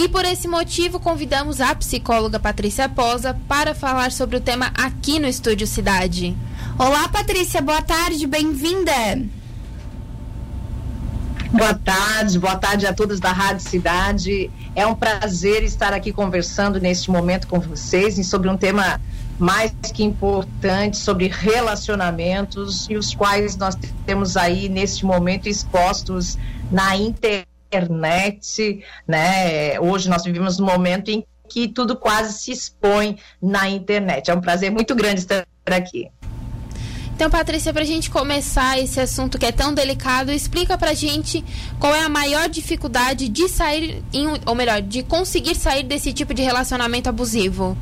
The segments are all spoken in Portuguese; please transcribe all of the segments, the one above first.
E por esse motivo, convidamos a psicóloga Patrícia Posa para falar sobre o tema aqui no Estúdio Cidade. Olá, Patrícia, boa tarde, bem-vinda. Boa tarde, boa tarde a todos da Rádio Cidade. É um prazer estar aqui conversando neste momento com vocês sobre um tema mais que importante sobre relacionamentos e os quais nós temos aí neste momento expostos na internet, né? Hoje nós vivemos um momento em que tudo quase se expõe na internet. É um prazer muito grande estar aqui. Então, Patrícia, para a gente começar esse assunto que é tão delicado, explica para a gente qual é a maior dificuldade de sair, em, ou melhor, de conseguir sair desse tipo de relacionamento abusivo.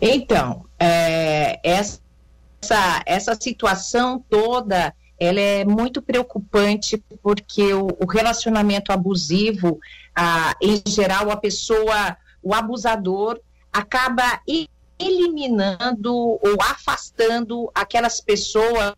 Então, é, essa, essa situação toda ela é muito preocupante porque o, o relacionamento abusivo, em geral, a pessoa, o abusador, acaba eliminando ou afastando aquelas pessoas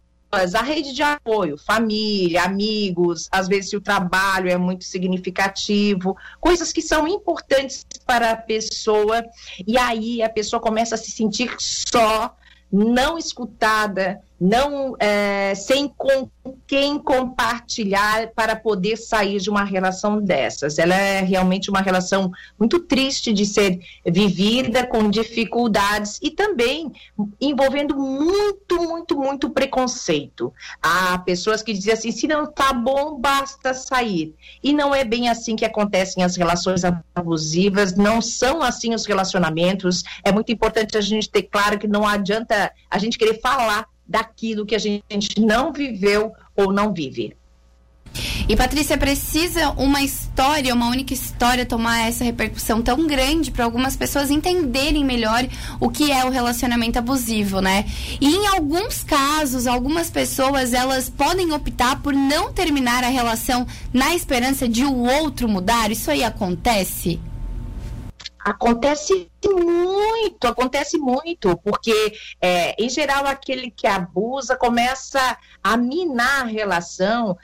a rede de apoio, família, amigos, às vezes se o trabalho é muito significativo, coisas que são importantes para a pessoa, e aí a pessoa começa a se sentir só, não escutada, não é, sem com quem compartilhar para poder sair de uma relação dessas. Ela é realmente uma relação muito triste de ser vivida, com dificuldades e também envolvendo muito, muito, muito preconceito. Há pessoas que dizem assim: se não tá bom, basta sair. E não é bem assim que acontecem as relações abusivas, não são assim os relacionamentos. É muito importante a gente ter claro que não adianta a gente querer falar daquilo que a gente não viveu ou não vive. E Patrícia, precisa uma história, uma única história tomar essa repercussão tão grande para algumas pessoas entenderem melhor o que é o relacionamento abusivo, né? E em alguns casos, algumas pessoas elas podem optar por não terminar a relação na esperança de o outro mudar. Isso aí acontece? Acontece muito, acontece muito, porque é, em geral aquele que abusa começa a minar a relação,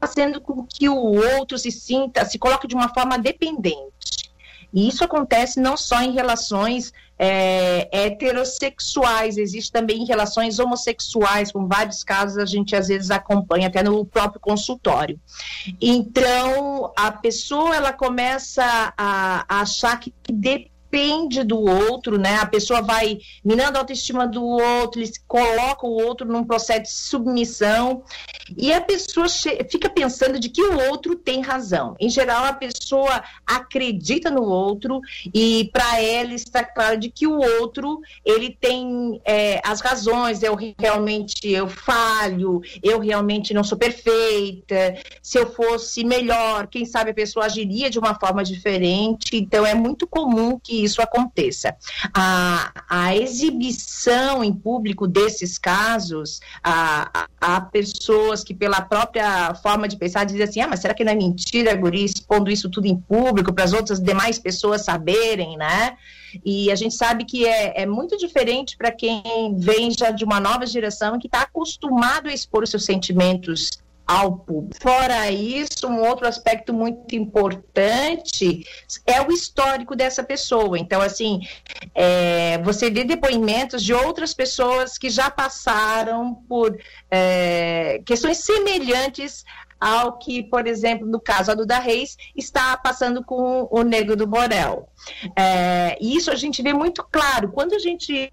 fazendo com que o outro se sinta, se coloque de uma forma dependente. E isso acontece não só em relações é, heterossexuais, existe também em relações homossexuais, com vários casos a gente às vezes acompanha até no próprio consultório. Então, a pessoa ela começa a, a achar que depende depende do outro, né? A pessoa vai minando a autoestima do outro, ele coloca o outro num processo de submissão e a pessoa fica pensando de que o outro tem razão. Em geral, a pessoa acredita no outro e para ela está claro de que o outro ele tem é, as razões. Eu realmente eu falho, eu realmente não sou perfeita. Se eu fosse melhor, quem sabe a pessoa agiria de uma forma diferente. Então é muito comum que isso aconteça. A, a exibição em público desses casos, a, a, pessoas que, pela própria forma de pensar, dizem assim: ah, mas será que não é mentira, Guri, expondo isso tudo em público para as outras demais pessoas saberem, né? E a gente sabe que é, é muito diferente para quem vem já de uma nova geração e que está acostumado a expor os seus sentimentos ao público. Fora isso, um outro aspecto muito importante é o histórico dessa pessoa. Então, assim, é, você vê depoimentos de outras pessoas que já passaram por é, questões semelhantes ao que, por exemplo, no caso a Duda Reis, está passando com o Negro do Borel. É, e isso a gente vê muito claro. Quando a gente.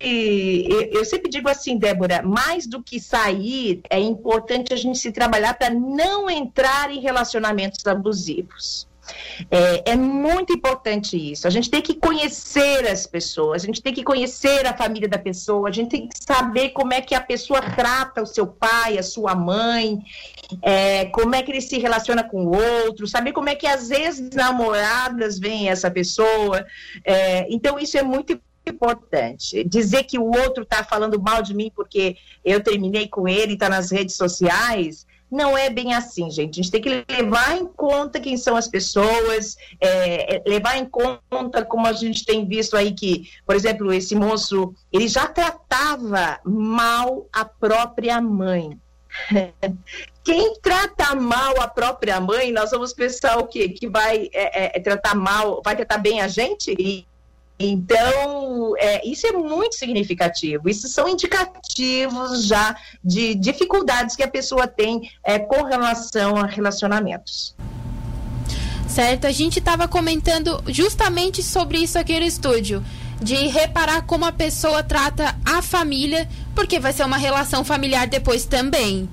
Eu sempre digo assim, Débora, mais do que sair, é importante a gente se trabalhar para não entrar em relacionamentos abusivos. É, é, muito importante isso. A gente tem que conhecer as pessoas, a gente tem que conhecer a família da pessoa, a gente tem que saber como é que a pessoa trata o seu pai, a sua mãe, é, como é que ele se relaciona com o outro, saber como é que as ex-namoradas veem essa pessoa. É, então, isso é muito importante. Dizer que o outro está falando mal de mim porque eu terminei com ele e está nas redes sociais não é bem assim, gente. A gente tem que levar em conta quem são as pessoas, é, é, levar em conta como a gente tem visto aí que, por exemplo, esse moço, ele já tratava mal a própria mãe. Quem trata mal a própria mãe, nós vamos pensar o quê? Que vai é, é, é tratar mal, vai tratar bem a gente? E, então, é, isso é muito significativo. Isso são indicativos já de dificuldades que a pessoa tem é, com relação a relacionamentos. Certo, a gente estava comentando justamente sobre isso aqui no estúdio de reparar como a pessoa trata a família, porque vai ser uma relação familiar depois também.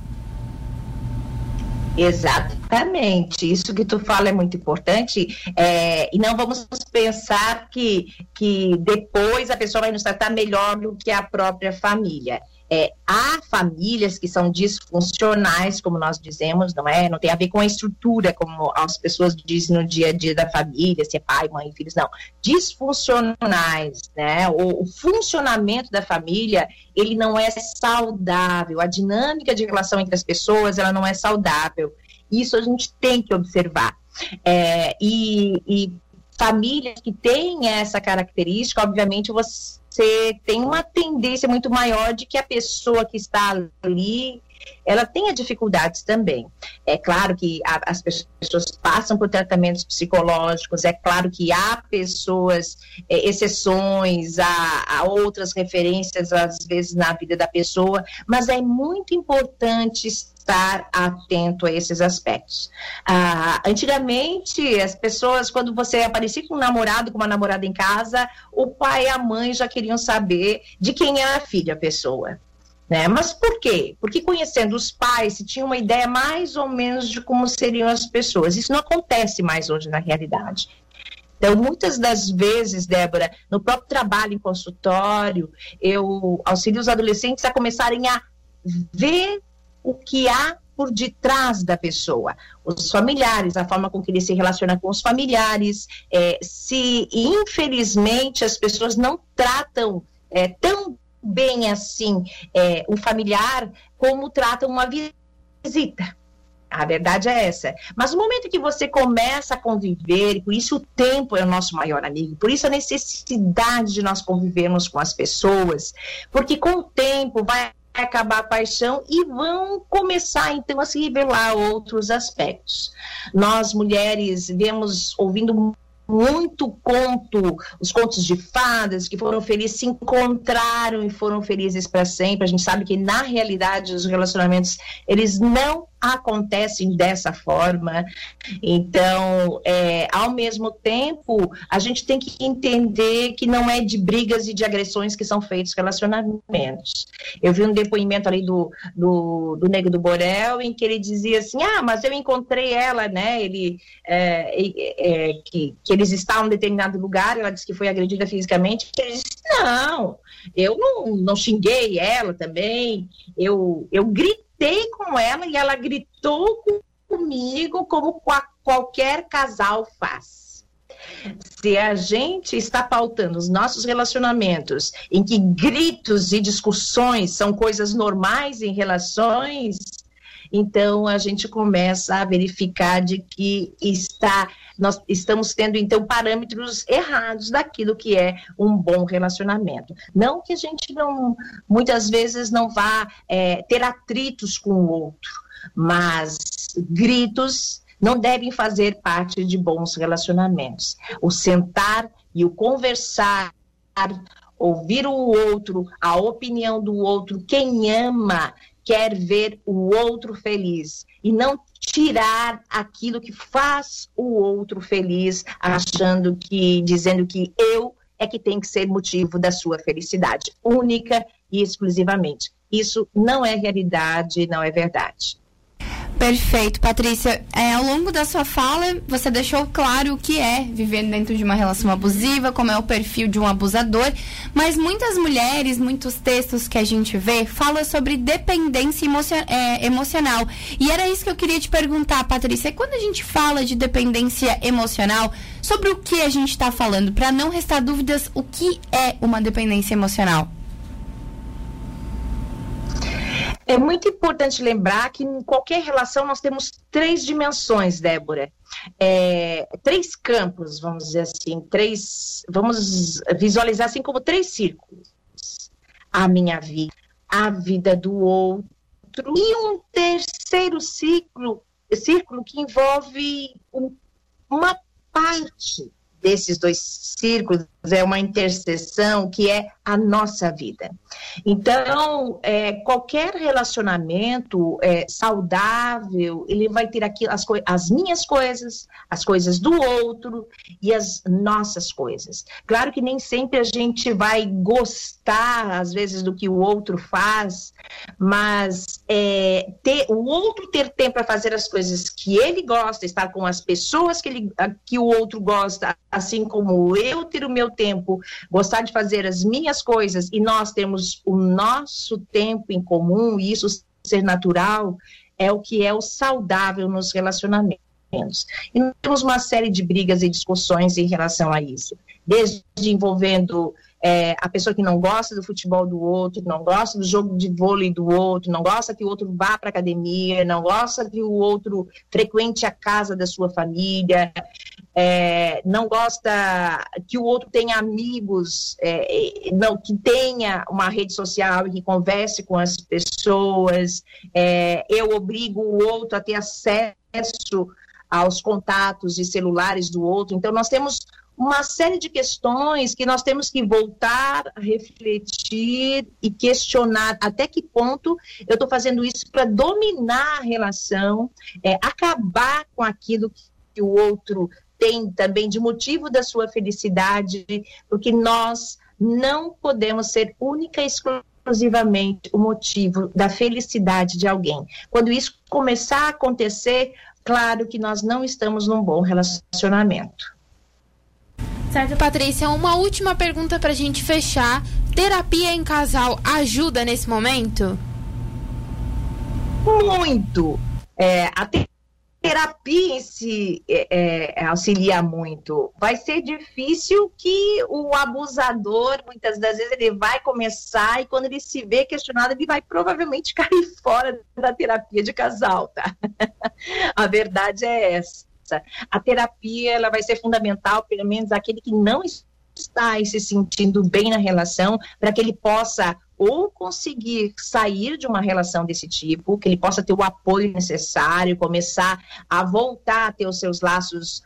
Exatamente, isso que tu fala é muito importante é, e não vamos pensar que, que depois a pessoa vai nos tratar melhor do que a própria família. É, há famílias que são disfuncionais, como nós dizemos, não é? Não tem a ver com a estrutura, como as pessoas dizem no dia a dia da família, se é pai, mãe, filhos, não. Disfuncionais, né? O, o funcionamento da família, ele não é saudável. A dinâmica de relação entre as pessoas, ela não é saudável. Isso a gente tem que observar. É, e, e famílias que têm essa característica, obviamente, você tem uma tendência muito maior de que a pessoa que está ali ela tenha dificuldades também. É claro que a, as pessoas passam por tratamentos psicológicos, é claro que há pessoas, é, exceções, há, há, outras referências, às vezes, na vida da pessoa, mas é muito importante estar atento a esses aspectos. Ah, antigamente, as pessoas, quando você aparecia com um namorado, com uma namorada em casa, o pai e a mãe já queriam saber de quem era a filha a pessoa. Né? Mas por quê? Porque conhecendo os pais, se tinha uma ideia mais ou menos de como seriam as pessoas. Isso não acontece mais hoje na realidade. Então, muitas das vezes, Débora, no próprio trabalho em consultório, eu auxilio os adolescentes a começarem a ver o que há por detrás da pessoa, os familiares, a forma com que ele se relaciona com os familiares, é, se infelizmente as pessoas não tratam é, tão bem assim é, o familiar como tratam uma visita. A verdade é essa. Mas no momento que você começa a conviver, e por isso o tempo é o nosso maior amigo, por isso a necessidade de nós convivermos com as pessoas, porque com o tempo vai acabar a paixão e vão começar então a se revelar outros aspectos. Nós mulheres vemos ouvindo muito conto, os contos de fadas que foram felizes, se encontraram e foram felizes para sempre. A gente sabe que na realidade os relacionamentos eles não acontecem dessa forma. Então, é, ao mesmo tempo, a gente tem que entender que não é de brigas e de agressões que são feitos relacionamentos. Eu vi um depoimento ali do, do, do Nego do Borel, em que ele dizia assim: Ah, mas eu encontrei ela, né? Ele, é, é, que, que eles estavam em determinado lugar, ela disse que foi agredida fisicamente. Ele disse: Não, eu não, não xinguei ela também, eu, eu gritei gritei com ela e ela gritou comigo como qualquer casal faz. Se a gente está pautando os nossos relacionamentos em que gritos e discussões são coisas normais em relações, então a gente começa a verificar de que está nós estamos tendo então parâmetros errados daquilo que é um bom relacionamento. Não que a gente não muitas vezes não vá é, ter atritos com o outro, mas gritos não devem fazer parte de bons relacionamentos. O sentar e o conversar ouvir o outro, a opinião do outro, quem ama quer ver o outro feliz e não tirar aquilo que faz o outro feliz, achando que, dizendo que eu é que tem que ser motivo da sua felicidade, única e exclusivamente. Isso não é realidade, não é verdade. Perfeito, Patrícia. É, ao longo da sua fala, você deixou claro o que é viver dentro de uma relação abusiva, como é o perfil de um abusador, mas muitas mulheres, muitos textos que a gente vê, falam sobre dependência emocio é, emocional. E era isso que eu queria te perguntar, Patrícia. Quando a gente fala de dependência emocional, sobre o que a gente está falando? Para não restar dúvidas, o que é uma dependência emocional? É muito importante lembrar que em qualquer relação nós temos três dimensões, Débora. É, três campos, vamos dizer assim, três, vamos visualizar assim como três círculos. A minha vida, a vida do outro e um terceiro ciclo, círculo que envolve um, uma parte desses dois círculos é uma interseção que é a nossa vida. Então, é, qualquer relacionamento é, saudável, ele vai ter aqui as, as minhas coisas, as coisas do outro e as nossas coisas. Claro que nem sempre a gente vai gostar, às vezes, do que o outro faz, mas é, ter, o outro ter tempo para fazer as coisas que ele gosta, estar com as pessoas que, ele, que o outro gosta, assim como eu ter o meu tempo, gostar de fazer as minhas coisas e nós temos o nosso tempo em comum e isso ser natural é o que é o saudável nos relacionamentos. E nós temos uma série de brigas e discussões em relação a isso, desde envolvendo é, a pessoa que não gosta do futebol do outro, não gosta do jogo de vôlei do outro, não gosta que o outro vá para academia, não gosta que o outro frequente a casa da sua família, é, não gosta que o outro tenha amigos, é, não que tenha uma rede social e que converse com as pessoas, é, eu obrigo o outro a ter acesso aos contatos e celulares do outro. Então, nós temos uma série de questões que nós temos que voltar a refletir e questionar até que ponto eu estou fazendo isso para dominar a relação, é, acabar com aquilo que o outro tem também de motivo da sua felicidade, porque nós não podemos ser única e exclusivamente o motivo da felicidade de alguém. Quando isso começar a acontecer, claro que nós não estamos num bom relacionamento. Certo, Patrícia, uma última pergunta para a gente fechar. Terapia em casal ajuda nesse momento? Muito. É, a terapia em si é, é, auxilia muito. Vai ser difícil que o abusador, muitas das vezes, ele vai começar e quando ele se vê questionado, ele vai provavelmente cair fora da terapia de casal, tá? a verdade é essa. A terapia ela vai ser fundamental, pelo menos aquele que não está se sentindo bem na relação, para que ele possa ou conseguir sair de uma relação desse tipo, que ele possa ter o apoio necessário, começar a voltar a ter os seus laços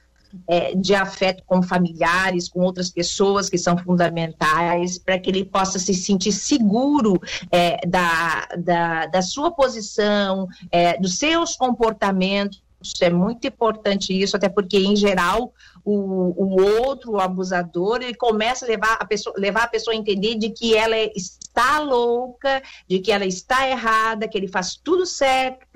é, de afeto com familiares, com outras pessoas que são fundamentais, para que ele possa se sentir seguro é, da, da, da, sua posição, é, dos seus comportamentos é muito importante isso, até porque, em geral, o, o outro, o abusador, ele começa a levar a pessoa, levar a pessoa a entender de que ela está louca, de que ela está errada, que ele faz tudo certo,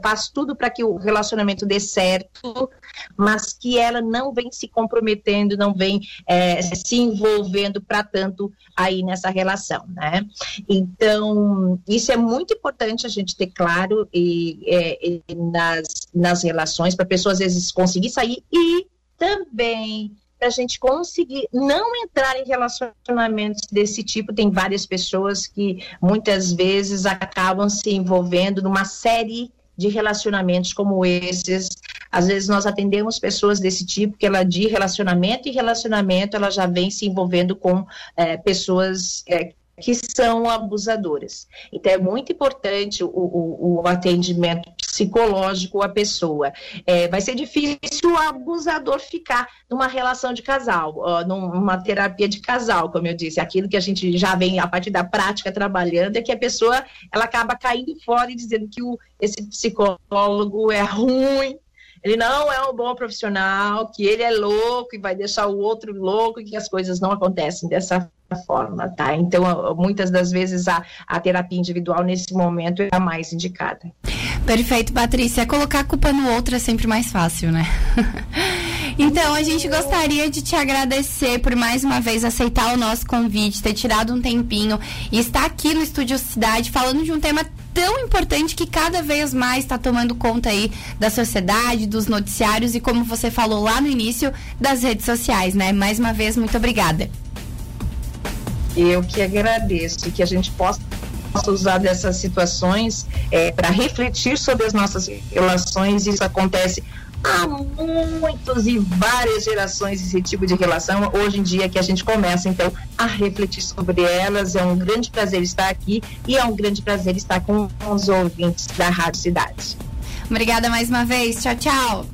faz tudo para que o relacionamento dê certo, mas que ela não vem se comprometendo, não vem é, se envolvendo para tanto aí nessa relação, né? Então, isso é muito importante a gente ter claro e, é, e nas, nas relações, para a pessoa às vezes conseguir sair e também para a gente conseguir não entrar em relacionamentos desse tipo. Tem várias pessoas que muitas vezes acabam se envolvendo numa série de relacionamentos como esses. Às vezes nós atendemos pessoas desse tipo que ela de relacionamento e relacionamento ela já vem se envolvendo com é, pessoas é, que são abusadoras. Então é muito importante o, o, o atendimento psicológico à pessoa. É, vai ser difícil o abusador ficar numa relação de casal, numa terapia de casal, como eu disse. Aquilo que a gente já vem a partir da prática trabalhando é que a pessoa ela acaba caindo fora e dizendo que o, esse psicólogo é ruim, ele não é um bom profissional, que ele é louco e vai deixar o outro louco e que as coisas não acontecem dessa forma, tá? Então, muitas das vezes a, a terapia individual nesse momento é a mais indicada. Perfeito, Patrícia. Colocar a culpa no outro é sempre mais fácil, né? então, a gente gostaria de te agradecer por mais uma vez aceitar o nosso convite, ter tirado um tempinho e estar aqui no Estúdio Cidade falando de um tema tão importante que cada vez mais está tomando conta aí da sociedade, dos noticiários e como você falou lá no início, das redes sociais, né? Mais uma vez, muito obrigada. Eu que agradeço que a gente possa usar dessas situações é, para refletir sobre as nossas relações. Isso acontece há muitos e várias gerações esse tipo de relação. Hoje em dia que a gente começa então a refletir sobre elas. É um grande prazer estar aqui e é um grande prazer estar com os ouvintes da Rádio Cidade. Obrigada mais uma vez. Tchau, tchau.